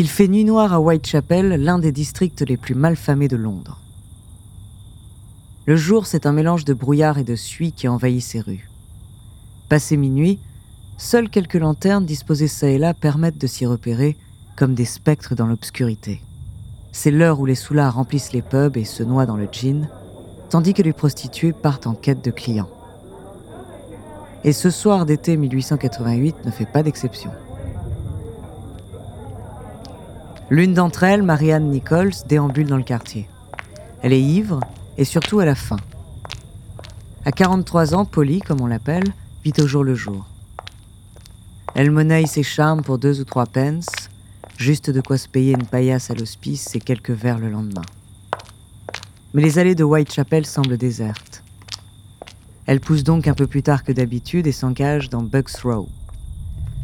Il fait nuit noire à Whitechapel, l'un des districts les plus malfamés de Londres. Le jour, c'est un mélange de brouillard et de suie qui envahit ces rues. Passé minuit, seules quelques lanternes disposées çà et là permettent de s'y repérer comme des spectres dans l'obscurité. C'est l'heure où les soulards remplissent les pubs et se noient dans le gin, tandis que les prostituées partent en quête de clients. Et ce soir d'été 1888 ne fait pas d'exception. L'une d'entre elles, Marianne Nichols, déambule dans le quartier. Elle est ivre et surtout elle a faim. À 43 ans, Polly, comme on l'appelle, vit au jour le jour. Elle monnaie ses charmes pour deux ou trois pence, juste de quoi se payer une paillasse à l'hospice et quelques verres le lendemain. Mais les allées de Whitechapel semblent désertes. Elle pousse donc un peu plus tard que d'habitude et s'engage dans Bucks Row,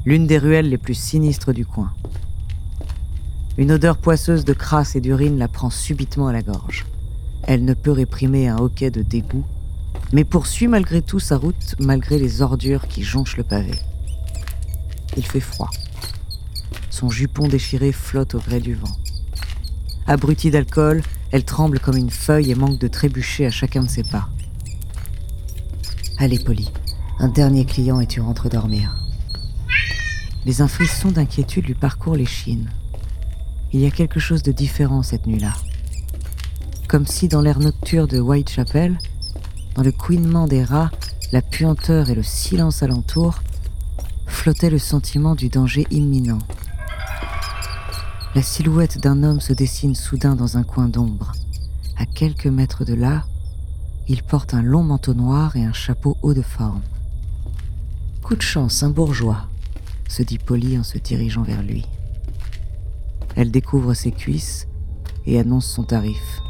l'une des ruelles les plus sinistres du coin. Une odeur poisseuse de crasse et d'urine la prend subitement à la gorge. Elle ne peut réprimer un hoquet de dégoût, mais poursuit malgré tout sa route malgré les ordures qui jonchent le pavé. Il fait froid. Son jupon déchiré flotte au gré du vent. Abrutie d'alcool, elle tremble comme une feuille et manque de trébucher à chacun de ses pas. Allez, Polly, un dernier client et tu rentres dormir. Les un frisson d'inquiétude lui parcourent les chines. Il y a quelque chose de différent cette nuit-là. Comme si dans l'air nocturne de Whitechapel, dans le couinement des rats, la puanteur et le silence alentour, flottait le sentiment du danger imminent. La silhouette d'un homme se dessine soudain dans un coin d'ombre. À quelques mètres de là, il porte un long manteau noir et un chapeau haut de forme. Coup de chance, un bourgeois, se dit Polly en se dirigeant vers lui. Elle découvre ses cuisses et annonce son tarif.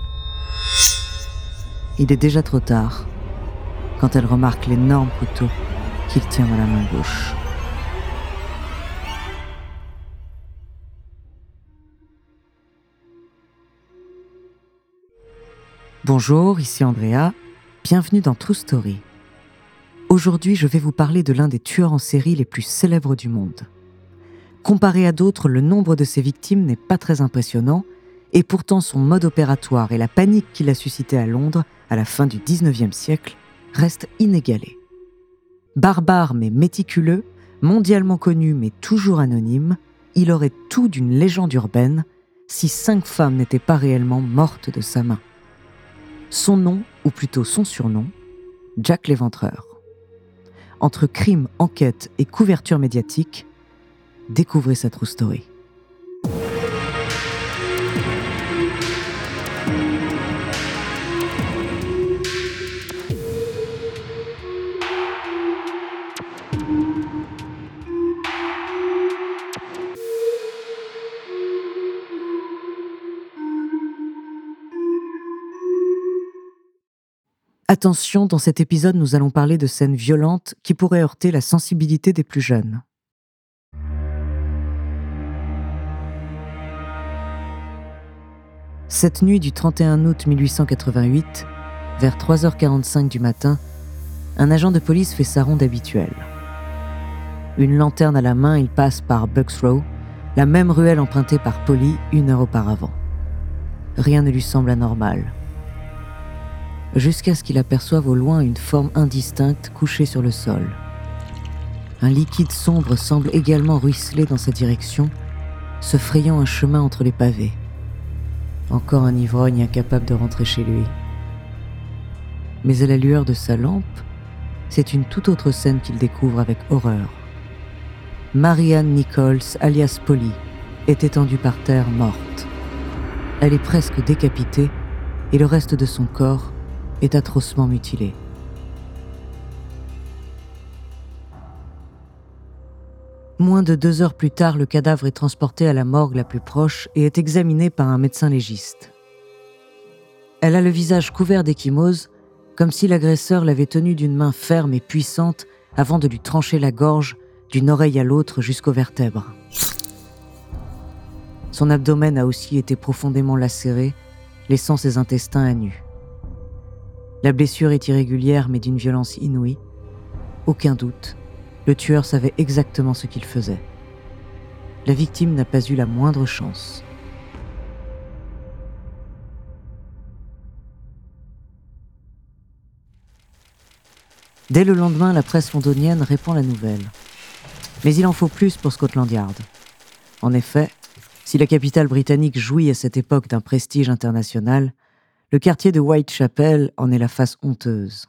Il est déjà trop tard quand elle remarque l'énorme couteau qu'il tient dans la main gauche. Bonjour, ici Andrea. Bienvenue dans True Story. Aujourd'hui, je vais vous parler de l'un des tueurs en série les plus célèbres du monde. Comparé à d'autres, le nombre de ses victimes n'est pas très impressionnant, et pourtant son mode opératoire et la panique qu'il a suscité à Londres à la fin du 19e siècle restent inégalés. Barbare mais méticuleux, mondialement connu mais toujours anonyme, il aurait tout d'une légende urbaine si cinq femmes n'étaient pas réellement mortes de sa main. Son nom, ou plutôt son surnom, Jack l'Éventreur. Entre crime, enquête et couverture médiatique, découvrez sa true story. Attention, dans cet épisode, nous allons parler de scènes violentes qui pourraient heurter la sensibilité des plus jeunes. Cette nuit du 31 août 1888, vers 3h45 du matin, un agent de police fait sa ronde habituelle. Une lanterne à la main, il passe par Bucks Row, la même ruelle empruntée par Polly une heure auparavant. Rien ne lui semble anormal jusqu'à ce qu'il aperçoive au loin une forme indistincte couchée sur le sol. Un liquide sombre semble également ruisseler dans sa direction, se frayant un chemin entre les pavés. Encore un ivrogne incapable de rentrer chez lui. Mais à la lueur de sa lampe, c'est une toute autre scène qu'il découvre avec horreur. Marianne Nichols, alias Polly, est étendue par terre morte. Elle est presque décapitée et le reste de son corps est atrocement mutilé. Moins de deux heures plus tard, le cadavre est transporté à la morgue la plus proche et est examiné par un médecin légiste. Elle a le visage couvert d'échymose, comme si l'agresseur l'avait tenue d'une main ferme et puissante avant de lui trancher la gorge d'une oreille à l'autre jusqu'aux vertèbres. Son abdomen a aussi été profondément lacéré, laissant ses intestins à nu. La blessure est irrégulière mais d'une violence inouïe. Aucun doute, le tueur savait exactement ce qu'il faisait. la victime n'a pas eu la moindre chance. Dès le lendemain, la presse londonienne répand la nouvelle. Mais il en faut plus pour Scotland Yard. En effet, si la capitale britannique jouit à cette époque d'un prestige international, le quartier de Whitechapel en est la face honteuse.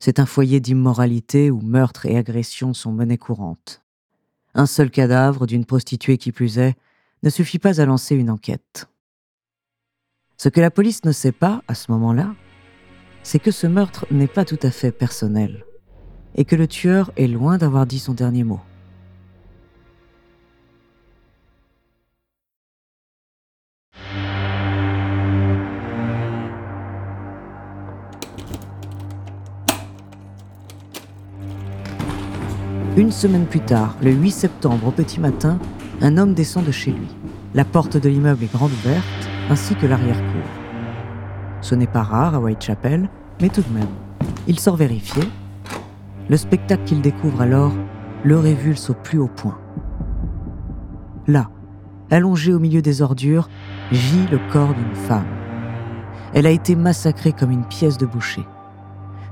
C'est un foyer d'immoralité où meurtres et agressions sont monnaie courante. Un seul cadavre d'une prostituée qui plus est ne suffit pas à lancer une enquête. Ce que la police ne sait pas à ce moment-là, c'est que ce meurtre n'est pas tout à fait personnel et que le tueur est loin d'avoir dit son dernier mot. Une semaine plus tard, le 8 septembre au petit matin, un homme descend de chez lui. La porte de l'immeuble est grande ouverte, ainsi que l'arrière-cour. Ce n'est pas rare à Whitechapel, mais tout de même. Il sort vérifier. Le spectacle qu'il découvre alors le révulse au plus haut point. Là, allongé au milieu des ordures, gît le corps d'une femme. Elle a été massacrée comme une pièce de boucher.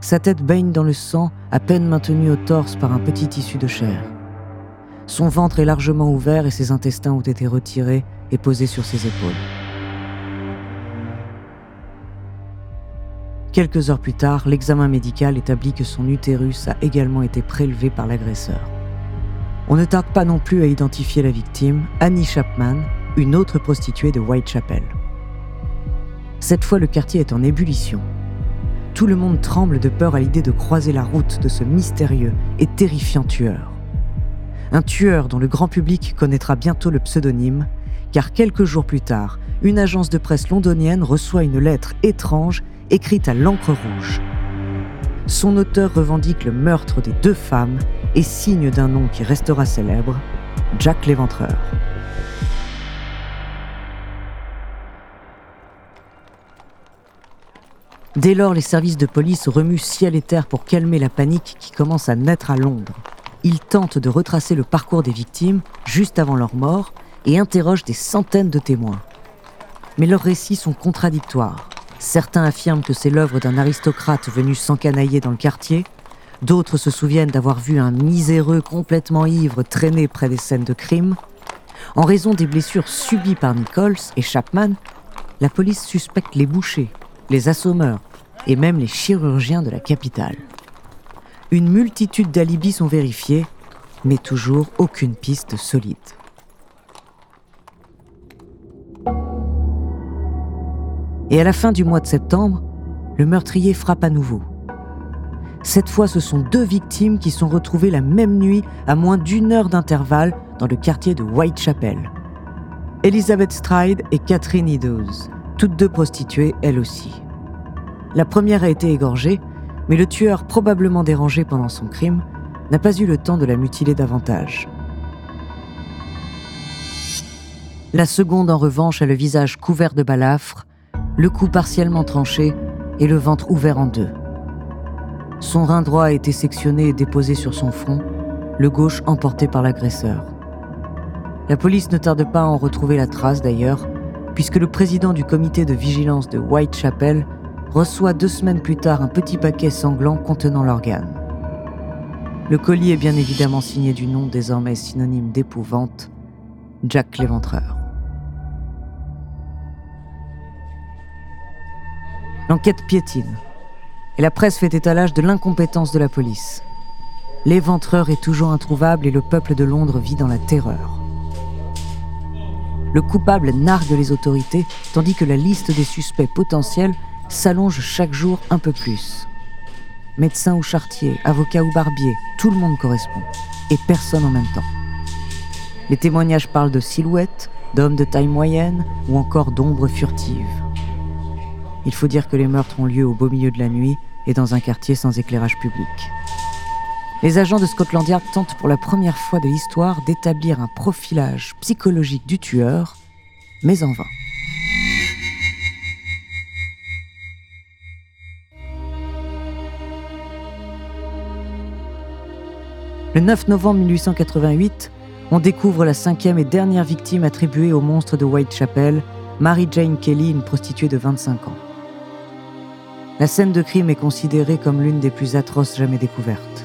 Sa tête baigne dans le sang, à peine maintenue au torse par un petit tissu de chair. Son ventre est largement ouvert et ses intestins ont été retirés et posés sur ses épaules. Quelques heures plus tard, l'examen médical établit que son utérus a également été prélevé par l'agresseur. On ne tarde pas non plus à identifier la victime, Annie Chapman, une autre prostituée de Whitechapel. Cette fois, le quartier est en ébullition. Tout le monde tremble de peur à l'idée de croiser la route de ce mystérieux et terrifiant tueur. Un tueur dont le grand public connaîtra bientôt le pseudonyme, car quelques jours plus tard, une agence de presse londonienne reçoit une lettre étrange écrite à l'encre rouge. Son auteur revendique le meurtre des deux femmes et signe d'un nom qui restera célèbre, Jack l'Éventreur. Dès lors, les services de police remuent ciel et terre pour calmer la panique qui commence à naître à Londres. Ils tentent de retracer le parcours des victimes juste avant leur mort et interrogent des centaines de témoins. Mais leurs récits sont contradictoires. Certains affirment que c'est l'œuvre d'un aristocrate venu s'encanailler dans le quartier, d'autres se souviennent d'avoir vu un miséreux complètement ivre traîner près des scènes de crime. En raison des blessures subies par Nichols et Chapman, la police suspecte les bouchers, les assommeurs et même les chirurgiens de la capitale. Une multitude d'alibis sont vérifiés, mais toujours aucune piste solide. Et à la fin du mois de septembre, le meurtrier frappe à nouveau. Cette fois, ce sont deux victimes qui sont retrouvées la même nuit à moins d'une heure d'intervalle dans le quartier de Whitechapel. Elizabeth Stride et Catherine Eddowes, toutes deux prostituées elles aussi. La première a été égorgée, mais le tueur, probablement dérangé pendant son crime, n'a pas eu le temps de la mutiler davantage. La seconde, en revanche, a le visage couvert de balafres, le cou partiellement tranché et le ventre ouvert en deux. Son rein droit a été sectionné et déposé sur son front, le gauche emporté par l'agresseur. La police ne tarde pas à en retrouver la trace d'ailleurs, puisque le président du comité de vigilance de Whitechapel reçoit deux semaines plus tard un petit paquet sanglant contenant l'organe. Le colis est bien évidemment signé du nom désormais synonyme d'épouvante, Jack l'Éventreur. L'enquête piétine, et la presse fait étalage de l'incompétence de la police. L'éventreur est toujours introuvable et le peuple de Londres vit dans la terreur le coupable nargue les autorités, tandis que la liste des suspects potentiels s'allonge chaque jour un peu plus. Médecin ou chartier, avocat ou barbier, tout le monde correspond, et personne en même temps. Les témoignages parlent de silhouettes, d'hommes de taille moyenne ou encore d'ombres furtives. Il faut dire que les meurtres ont lieu au beau milieu de la nuit et dans un quartier sans éclairage public. Les agents de Scotland Yard tentent pour la première fois de l'histoire d'établir un profilage psychologique du tueur, mais en vain. Le 9 novembre 1888, on découvre la cinquième et dernière victime attribuée au monstre de Whitechapel, Mary Jane Kelly, une prostituée de 25 ans. La scène de crime est considérée comme l'une des plus atroces jamais découvertes.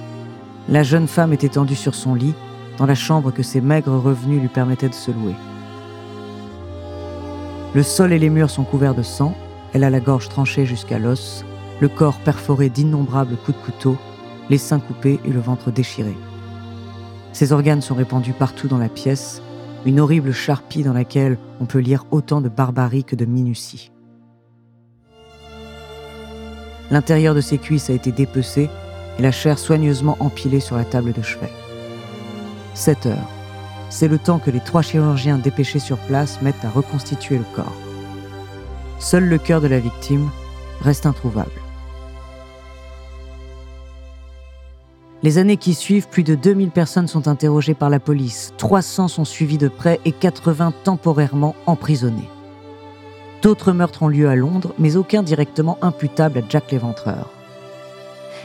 La jeune femme est étendue sur son lit, dans la chambre que ses maigres revenus lui permettaient de se louer. Le sol et les murs sont couverts de sang, elle a la gorge tranchée jusqu'à l'os, le corps perforé d'innombrables coups de couteau, les seins coupés et le ventre déchiré. Ses organes sont répandus partout dans la pièce, une horrible charpie dans laquelle on peut lire autant de barbarie que de minutie. L'intérieur de ses cuisses a été dépecé et la chair soigneusement empilée sur la table de chevet. 7 heures. C'est le temps que les trois chirurgiens dépêchés sur place mettent à reconstituer le corps. Seul le cœur de la victime reste introuvable. Les années qui suivent, plus de 2000 personnes sont interrogées par la police, 300 sont suivies de près et 80 temporairement emprisonnées. D'autres meurtres ont lieu à Londres, mais aucun directement imputable à Jack l'Éventreur.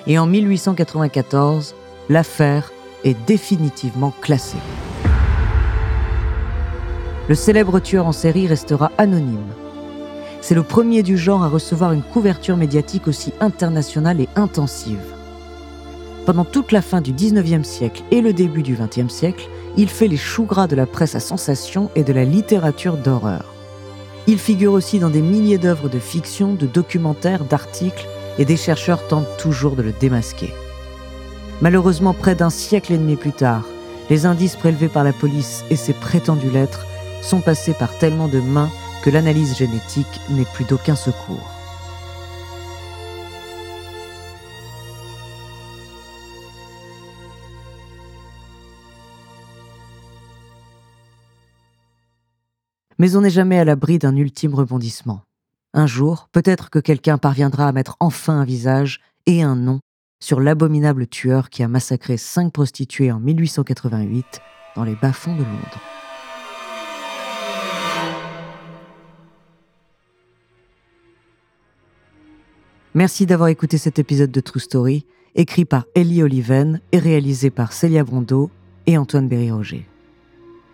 Et en 1894, l'affaire est définitivement classée. Le célèbre tueur en série restera anonyme. C'est le premier du genre à recevoir une couverture médiatique aussi internationale et intensive. Pendant toute la fin du 19e siècle et le début du 20e siècle, il fait les choux gras de la presse à sensation et de la littérature d'horreur. Il figure aussi dans des milliers d'œuvres de fiction, de documentaires, d'articles, et des chercheurs tentent toujours de le démasquer. Malheureusement, près d'un siècle et demi plus tard, les indices prélevés par la police et ses prétendues lettres sont passés par tellement de mains que l'analyse génétique n'est plus d'aucun secours. Mais on n'est jamais à l'abri d'un ultime rebondissement. Un jour, peut-être que quelqu'un parviendra à mettre enfin un visage et un nom sur l'abominable tueur qui a massacré cinq prostituées en 1888 dans les bas-fonds de Londres. Merci d'avoir écouté cet épisode de True Story, écrit par Ellie Oliven et réalisé par Célia Brondeau et Antoine Berry-Roger.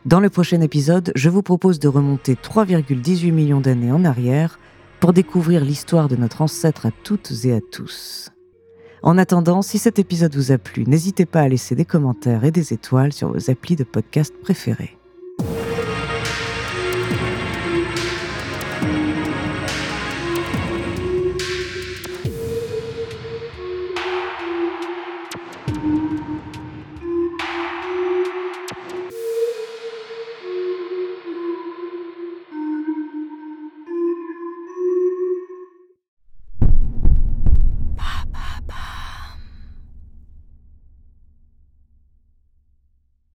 Dans le prochain épisode, je vous propose de remonter 3,18 millions d'années en arrière pour découvrir l'histoire de notre ancêtre à toutes et à tous. En attendant, si cet épisode vous a plu, n'hésitez pas à laisser des commentaires et des étoiles sur vos applis de podcast préférés.